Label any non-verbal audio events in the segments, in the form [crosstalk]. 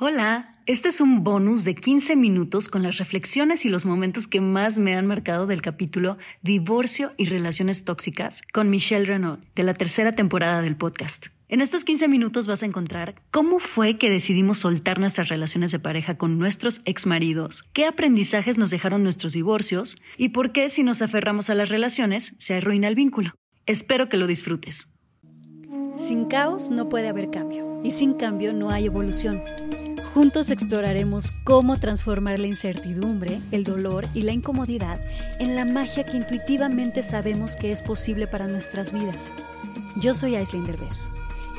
Hola, este es un bonus de 15 minutos con las reflexiones y los momentos que más me han marcado del capítulo Divorcio y Relaciones Tóxicas con Michelle Renaud de la tercera temporada del podcast. En estos 15 minutos vas a encontrar cómo fue que decidimos soltar nuestras relaciones de pareja con nuestros exmaridos, qué aprendizajes nos dejaron nuestros divorcios y por qué si nos aferramos a las relaciones se arruina el vínculo. Espero que lo disfrutes. Sin caos no puede haber cambio y sin cambio no hay evolución. Juntos exploraremos cómo transformar la incertidumbre, el dolor y la incomodidad en la magia que intuitivamente sabemos que es posible para nuestras vidas. Yo soy Aislinn Derbez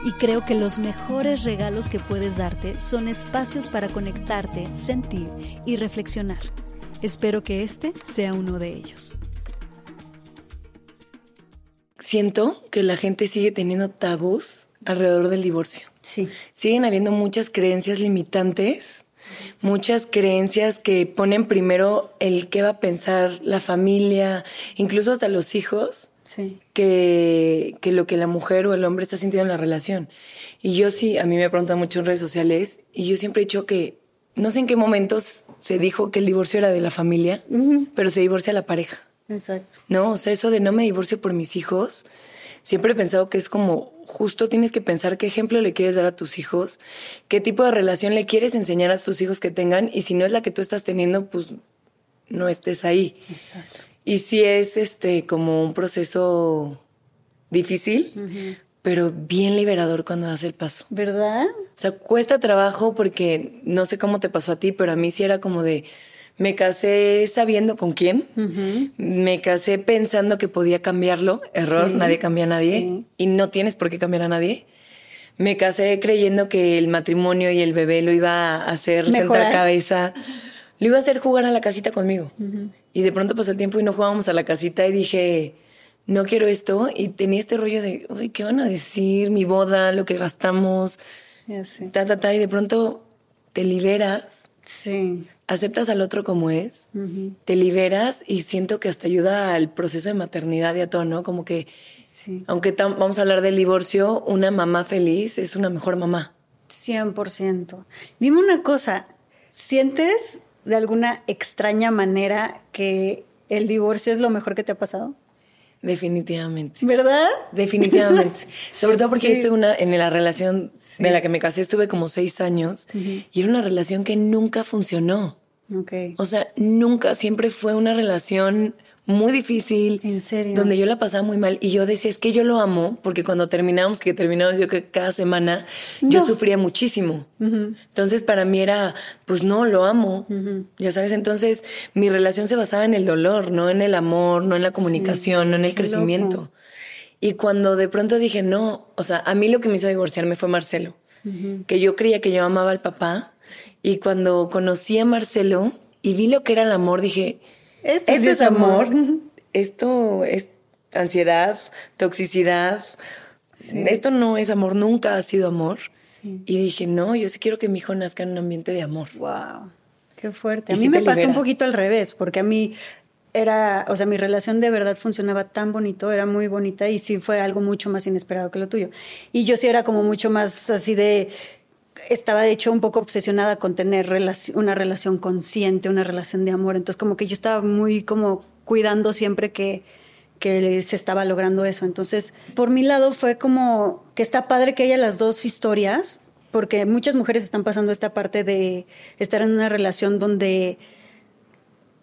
y creo que los mejores regalos que puedes darte son espacios para conectarte, sentir y reflexionar. Espero que este sea uno de ellos. Siento que la gente sigue teniendo tabús alrededor del divorcio. Sí. Siguen habiendo muchas creencias limitantes, muchas creencias que ponen primero el qué va a pensar la familia, incluso hasta los hijos, Sí. que, que lo que la mujer o el hombre está sintiendo en la relación. Y yo sí, a mí me preguntan mucho en redes sociales, y yo siempre he dicho que no sé en qué momentos se dijo que el divorcio era de la familia, pero se divorcia la pareja. Exacto. No, o sea, eso de no me divorcio por mis hijos, siempre he pensado que es como justo tienes que pensar qué ejemplo le quieres dar a tus hijos, qué tipo de relación le quieres enseñar a tus hijos que tengan y si no es la que tú estás teniendo, pues no estés ahí. Exacto. Y sí es este como un proceso difícil, pero bien liberador cuando das el paso. ¿Verdad? O sea, cuesta trabajo porque no sé cómo te pasó a ti, pero a mí sí era como de me casé sabiendo con quién, me casé pensando que podía cambiarlo, error, Sí, nadie cambia a nadie sí. y no tienes por qué cambiar a nadie. Me casé creyendo que el matrimonio y el bebé lo iba a hacer Mejorar. sentar cabeza, lo iba a hacer jugar a la casita conmigo. Y de pronto pasó el tiempo y no jugábamos a la casita y dije, no quiero esto. Y tenía este rollo de, uy, ¿qué van a decir? Mi boda, lo que gastamos, Ya sé. ta, ta, ta. Y de pronto te liberas Sí. Aceptas al otro como es, te liberas y siento que hasta ayuda al proceso de maternidad y a todo, ¿no? Como que, Sí. aunque vamos a hablar del divorcio, una mamá feliz es una mejor mamá. 100%. Dime una cosa, ¿sientes de alguna extraña manera que el divorcio es lo mejor que te ha pasado? Definitivamente. ¿Verdad? Definitivamente. [laughs] Sobre todo porque Sí. yo estuve una, en la relación Sí. de la que me casé, estuve como seis años y era una relación que nunca funcionó. Ok. O sea, nunca, siempre fue una relación muy difícil. ¿En serio? Donde yo la pasaba muy mal. Y yo decía, es que yo lo amo, porque cuando terminábamos, que terminábamos yo que cada semana, yo sufría muchísimo. Entonces, para mí era, pues no, lo amo. Ya sabes, entonces mi relación se basaba en el dolor, no en el amor, no en la comunicación, no en el qué crecimiento. loco. Y cuando de pronto dije, no, o sea, a mí lo que me hizo divorciarme fue Marcelo, que yo creía que yo amaba al papá. Y cuando conocí a Marcelo y vi lo que era el amor, dije, Esto es amor". amor, esto es ansiedad, toxicidad. Esto no es amor, nunca ha sido amor. Sí. Y dije, no, yo sí quiero que mi hijo nazca en un ambiente de amor. Wow. Qué fuerte. Y A mí me pasó un poquito al revés, porque a mí era, o sea, mi relación de verdad funcionaba tan bonito, era muy bonita y sí fue algo mucho más inesperado que lo tuyo. Y yo sí era como mucho más así de estaba de hecho un poco obsesionada con tener una relación consciente, una relación de amor, entonces como que yo estaba muy como cuidando siempre que que se estaba logrando eso. Entonces, por mi lado fue como que está padre que haya las dos historias, porque muchas mujeres están pasando esta parte de estar en una relación donde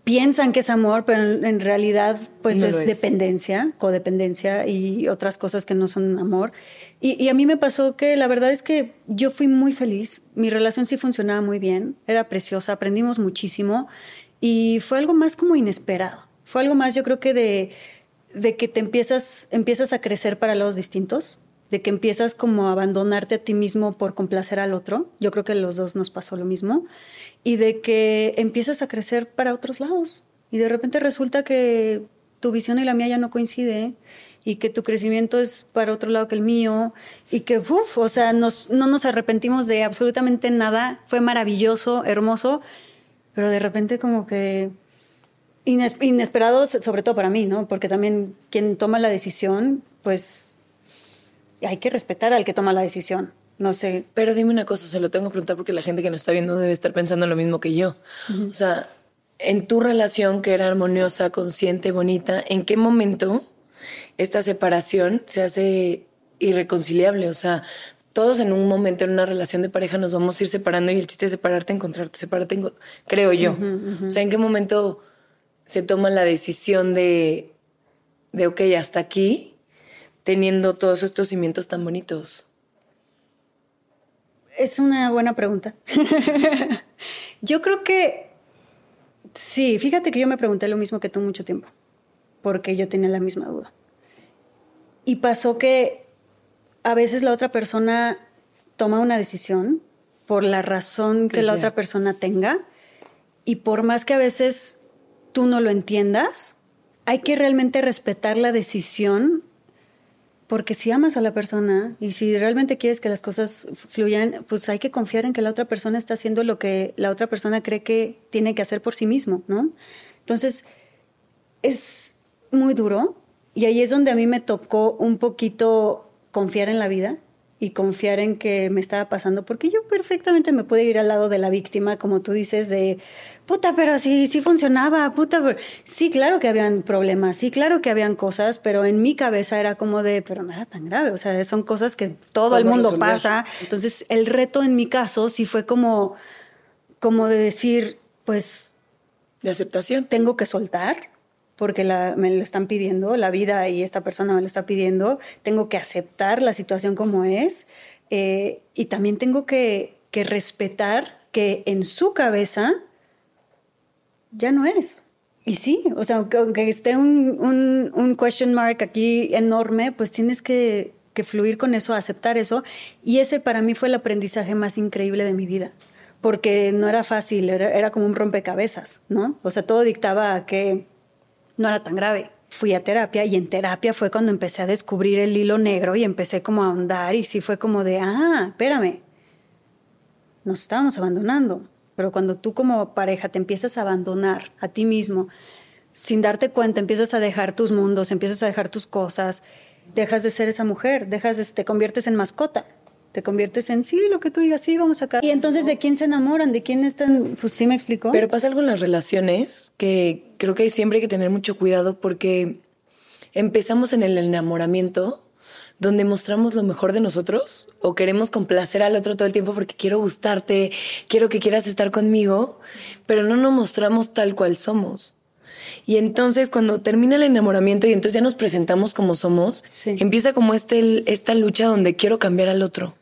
piensan que es amor, pero en, en realidad pues No es, es. dependencia, codependencia y otras cosas que no son amor. Y, y a mí me pasó que la verdad es que yo fui muy feliz, mi relación sí funcionaba muy bien, era preciosa, aprendimos muchísimo y fue algo más como inesperado. Fue algo más yo creo que de, de que te empiezas, empiezas a crecer para lados distintos, de que empiezas como a abandonarte a ti mismo por complacer al otro. Yo creo que los dos nos pasó lo mismo. Y de que empiezas a crecer para otros lados. Y de repente resulta que tu visión y la mía ya no coincide y que tu crecimiento es para otro lado que el mío y que, uff, o sea, nos, no nos arrepentimos de absolutamente nada. Fue maravilloso, hermoso, pero de repente como que ines- inesperado, sobre todo para mí, ¿no? Porque también quien toma la decisión, pues hay que respetar al que toma la decisión. no sé. Pero dime una cosa, se lo tengo que preguntar porque la gente que nos está viendo debe estar pensando lo mismo que yo. O sea, en tu relación que era armoniosa, consciente, bonita, ¿en qué momento esta separación se hace irreconciliable? O sea, todos en un momento en una relación de pareja nos vamos a ir separando y el chiste es separarte, encontrarte, separarte, creo yo. O sea, ¿en qué momento se toma la decisión de, de, ok, hasta aquí, teniendo todos estos cimientos tan bonitos? Es una buena pregunta. [laughs] yo creo que sí, fíjate que yo me pregunté lo mismo que tú mucho tiempo, porque yo tenía la misma duda. Y pasó que a veces la otra persona toma una decisión por la razón que, la otra persona tenga y por más que a veces tú no lo entiendas, hay que realmente respetar la decisión porque si amas a la persona y si realmente quieres que las cosas fluyan, pues hay que confiar en que la otra persona está haciendo lo que la otra persona cree que tiene que hacer por sí mismo, ¿no? Entonces, es muy duro y ahí es donde a mí me tocó un poquito confiar en la vida y confiar en que me estaba pasando, porque yo perfectamente me pude ir al lado de la víctima, como tú dices, de, puta, pero sí, sí funcionaba, puta, pero... sí, claro que habían problemas, sí, claro que habían cosas, pero en mi cabeza era como de, pero no era tan grave, o sea, son cosas que todo el mundo pasa. Entonces, el reto en mi caso sí fue como, como de decir, pues... De aceptación. Tengo que soltar, porque me lo están pidiendo, la vida y esta persona me lo está pidiendo, tengo que aceptar la situación como es eh, y también tengo que, respetar que en su cabeza ya no es. Y sí, o sea, aunque esté un, un, question mark aquí enorme, pues tienes que, que, fluir con eso, aceptar eso. Y ese para mí fue el aprendizaje más increíble de mi vida, porque no era fácil, era, era como un rompecabezas, ¿no? O sea, todo dictaba que no era tan grave. Fui a terapia y en terapia fue cuando empecé a descubrir el hilo negro y empecé como a ahondar y sí fue como de, ah, espérame, nos estábamos abandonando. Pero cuando tú como pareja te empiezas a abandonar a ti mismo, sin darte cuenta, empiezas a dejar tus mundos, empiezas a dejar tus cosas, dejas de ser esa mujer, dejas de, te conviertes en mascota te conviertes en sí, lo que tú digas, sí, vamos acá. Y entonces, ¿de quién se enamoran? ¿De quién están? Pues sí me explicó. Pero pasa algo en las relaciones que creo que siempre hay que tener mucho cuidado porque empezamos en el enamoramiento donde mostramos lo mejor de nosotros o queremos complacer al otro todo el tiempo porque quiero gustarte, quiero que quieras estar conmigo, pero no nos mostramos tal cual somos. Y entonces cuando termina el enamoramiento y entonces ya nos presentamos como somos, empieza como este, esta lucha donde quiero cambiar al otro.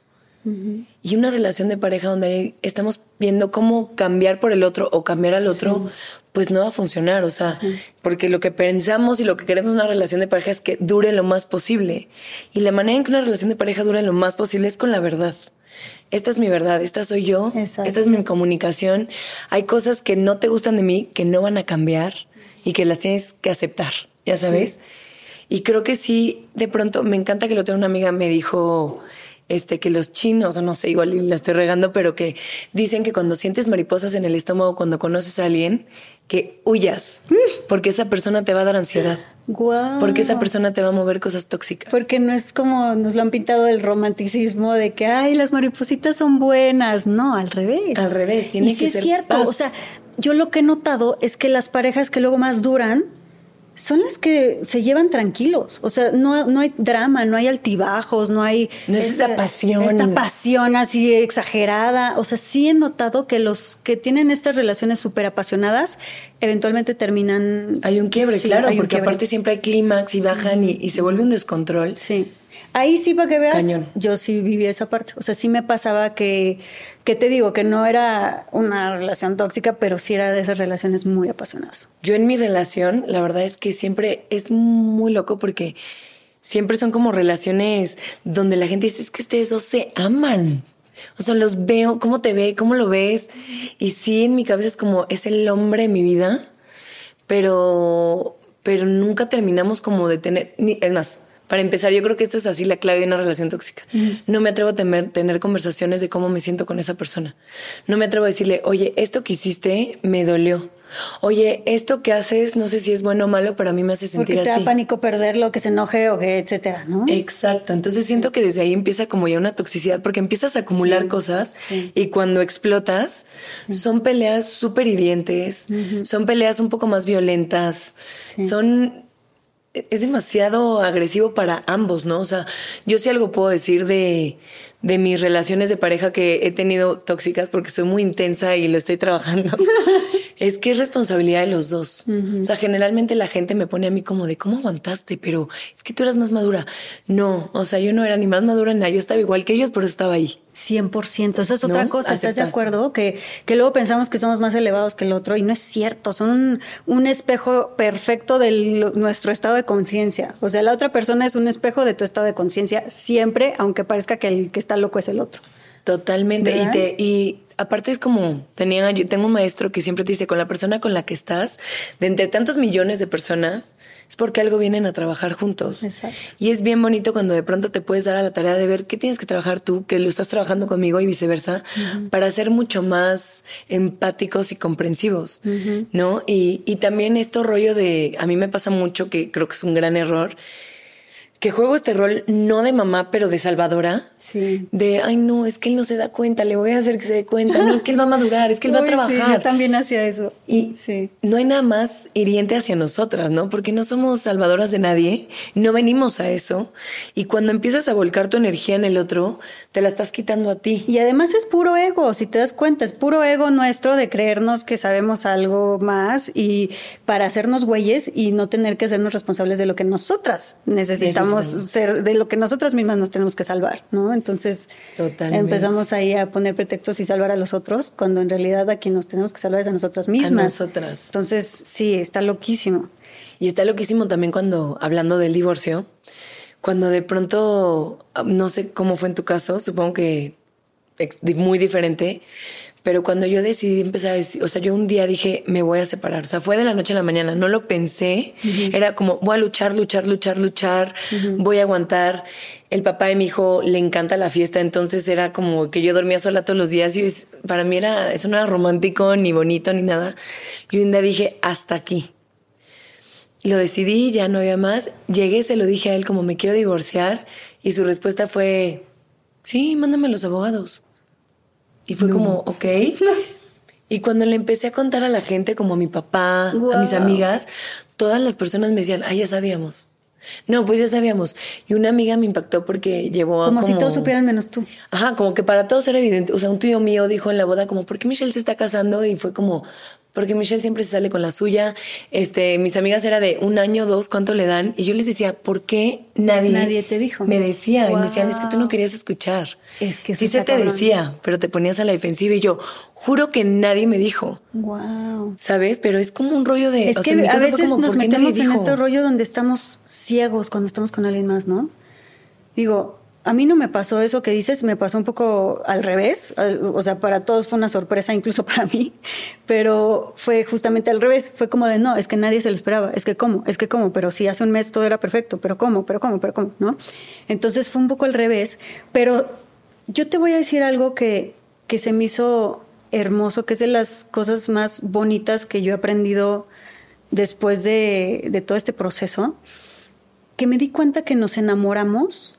Y una relación de pareja donde estamos viendo cómo cambiar por el otro o cambiar al otro, pues no va a funcionar. O sea, porque lo que pensamos y lo que queremos en una relación de pareja es que dure lo más posible. Y la manera en que una relación de pareja dure lo más posible es con la verdad. Esta es mi verdad, esta soy yo, esta es mi comunicación. Hay cosas que no te gustan de mí, que no van a cambiar y que las tienes que aceptar, ya sabes. Y creo que sí, de pronto, me encanta que lo tenga una amiga, me dijo, este, que los chinos, o no sé, igual la estoy regando, pero que dicen que cuando sientes mariposas en el estómago, cuando conoces a alguien, que huyas, porque esa persona te va a dar ansiedad. Porque esa persona te va a mover cosas tóxicas. Porque no es como nos lo han pintado el romanticismo de que, ay, las maripositas son buenas. No, al revés. Al revés, tiene y que sí es cierto. O sea, yo lo que he notado es que las parejas que luego más duran son las que se llevan tranquilos. O sea, no, no hay drama, no hay altibajos, no hay... No es esta, pasión. Esta pasión así exagerada. O sea, sí he notado que los que tienen estas relaciones súper apasionadas eventualmente terminan... Hay un quiebre, claro, porque aparte siempre hay clímax y bajan y, y se vuelve un descontrol. Sí. Ahí sí, para que veas, yo sí viví esa parte. O sea, sí me pasaba que, que te digo, que no era una relación tóxica, pero sí era de esas relaciones muy apasionadas. Yo en mi relación, la verdad es que siempre es muy loco porque siempre son como relaciones donde la gente dice, es que ustedes dos se aman. O sea, los veo, cómo te ve, cómo lo ves. Y sí, en mi cabeza es como, es el hombre de mi vida, pero, pero nunca terminamos como de tener, ni, es más, para empezar, yo creo que esto es así la clave de una relación tóxica. No me atrevo a tener conversaciones de cómo me siento con esa persona. No me atrevo a decirle, oye, esto que hiciste me dolió. Oye, esto que haces, no sé si es bueno o malo, pero a mí me hace sentir Porque te así. da pánico perderlo, que se enoje o que etcétera, ¿no? Exacto, entonces siento que desde ahí empieza como ya una toxicidad porque empiezas a acumular cosas sí. y cuando explotas son peleas súper hirientes, son peleas un poco más violentas, son... Es demasiado agresivo para ambos, ¿no? O sea, yo sí algo puedo decir de, de mis relaciones de pareja que he tenido tóxicas porque soy muy intensa y lo estoy trabajando. [laughs] es que es responsabilidad de los dos. O sea, generalmente la gente me pone a mí como de cómo aguantaste, pero es que tú eras más madura. No, o sea, yo no era ni más madura ni nada, yo estaba igual que ellos, pero estaba ahí. 100%. Esa es otra ¿No? cosa, ¿estás de acuerdo? Que, que luego pensamos que somos más elevados que el otro y no es cierto. Son un, un espejo perfecto de nuestro estado de conciencia. O sea, la otra persona es un espejo de tu estado de conciencia siempre, aunque parezca que el que está loco es el otro. Totalmente. Y, te, y aparte es como, tenía, yo tengo un maestro que siempre te dice, con la persona con la que estás, de entre tantos millones de personas, es porque algo vienen a trabajar juntos. Exacto. Y es bien bonito cuando de pronto te puedes dar a la tarea de ver qué tienes que trabajar tú, que lo estás trabajando conmigo y viceversa, para ser mucho más empáticos y comprensivos, ¿no? Y, y también esto rollo de, a mí me pasa mucho, que creo que es un gran error, que juego este rol no de mamá, pero de salvadora. Sí. De, ay, no, es que él no se da cuenta, le voy a hacer que se dé cuenta. No, es que él va a madurar, es que él va a [laughs] Uy, sí, trabajar. yo también hacía eso. Y sí. no hay nada más hiriente hacia nosotras, ¿no? Porque no somos salvadoras de nadie, no venimos a eso. Y cuando empiezas a volcar tu energía en el otro, te la estás quitando a ti. Y además es puro ego, si te das cuenta, es puro ego nuestro de creernos que sabemos algo más y para hacernos güeyes y no tener que hacernos responsables de lo que nosotras necesitamos Ser, de lo que nosotras mismas nos tenemos que salvar, ¿no? Entonces Totalmente. empezamos ahí a poner pretextos y salvar a los otros, cuando en realidad a quien nos tenemos que salvar es a nosotras mismas. nosotras. Entonces, sí, está loquísimo. Y está loquísimo también cuando, hablando del divorcio, cuando de pronto, no sé cómo fue en tu caso, supongo que muy diferente, pero cuando yo decidí empezar a decir, o sea, yo un día dije, me voy a separar, o sea, fue de la noche a la mañana, no lo pensé, era como, voy a luchar, luchar, luchar, luchar, voy a aguantar. El papá de mi hijo le encanta la fiesta, entonces era como que yo dormía sola todos los días y para mí era, eso no era romántico, ni bonito, ni nada. Y un día dije, hasta aquí. Lo decidí, ya no había más. Llegué, se lo dije a él como me quiero divorciar y su respuesta fue, sí, mándame a los abogados. Y fue como, ok. Y cuando le empecé a contar a la gente, como a mi papá, a mis amigas, todas las personas me decían, ah, ya sabíamos. No, pues ya sabíamos. Y una amiga me impactó porque llevó a Como, si todos supieran menos tú. Ajá, como que para todos era evidente. O sea, un tío mío dijo en la boda como, ¿por qué Michelle se está casando? Y fue como, porque Michelle siempre se sale con la suya. Este, mis amigas era de un año, dos, ¿cuánto le dan? Y yo les decía, ¿por qué nadie, Nadie te dijo. Me decía, y me decían, es que tú no Wow. querías escuchar. Es que sí se te cabrón. decía, pero te ponías a la defensiva y yo, juro que nadie me dijo. Wow. ¿Sabes? Pero es como un rollo de. Es o que sea, a veces como, nos ¿por qué nadie metemos en este rollo donde estamos ciegos cuando estamos con alguien más, ¿no? Digo, a mí no me pasó eso que dices, me pasó un poco al revés. O sea, para todos fue una sorpresa, incluso [laughs] para mí, pero fue justamente al revés. Fue como de, no, es que nadie se lo esperaba. Es que, ¿cómo? Es que, ¿cómo? Pero si hace un mes todo era perfecto, pero ¿cómo? Pero ¿cómo? Pero ¿cómo? ¿No? Entonces fue un poco al revés, pero yo te voy a decir algo que, que se me hizo hermoso, que es de las cosas más bonitas que yo he aprendido después de, de todo este proceso, que me di cuenta que nos enamoramos